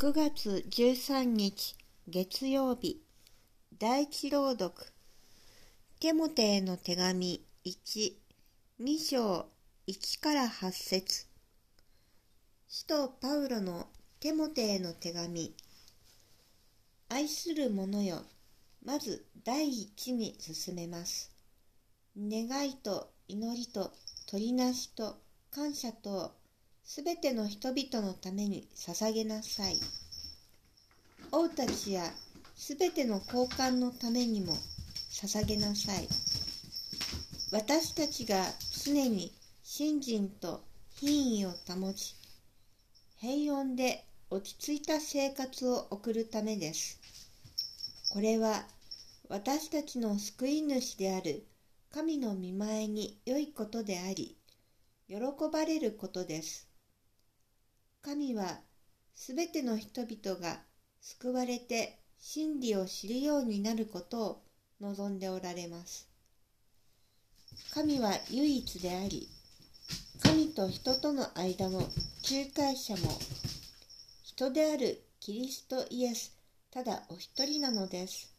9月13日月曜日。第一朗読。テモテへの手紙1、2章1から8節。使徒パウロのテモテへの手紙。愛する者よ、まず第一に進めます。願いと祈りと取りなしと感謝とすべての人々のために捧げなさい。王たちやすべての交換のためにも捧げなさい。私たちが常に信心と品位を保ち、平穏で落ち着いた生活を送るためです。これは私たちの救い主である神の見前に良いことであり、喜ばれることです。神はすべての人々が救われて真理を知るようになることを望んでおられます。神は唯一であり、神と人との間の仲介者も、人であるキリストイエス、ただお一人なのです。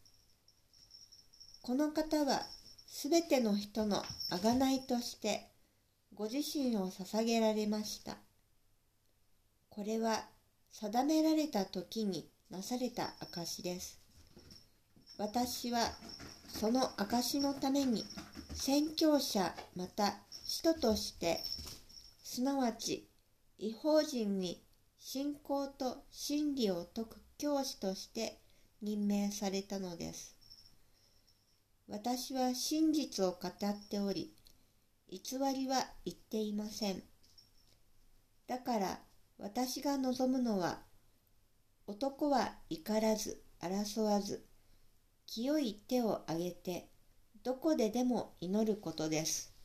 この方はすべての人の贖いとして、ご自身を捧げられました。これは定められた時になされた証です。私はその証のために宣教者また使徒としてすなわち違法人に信仰と真理を説く教師として任命されたのです。私は真実を語っており、偽りは言っていません。だから私が望むのは、男は怒らず、争わず、清い手を挙げて、どこででも祈ることです。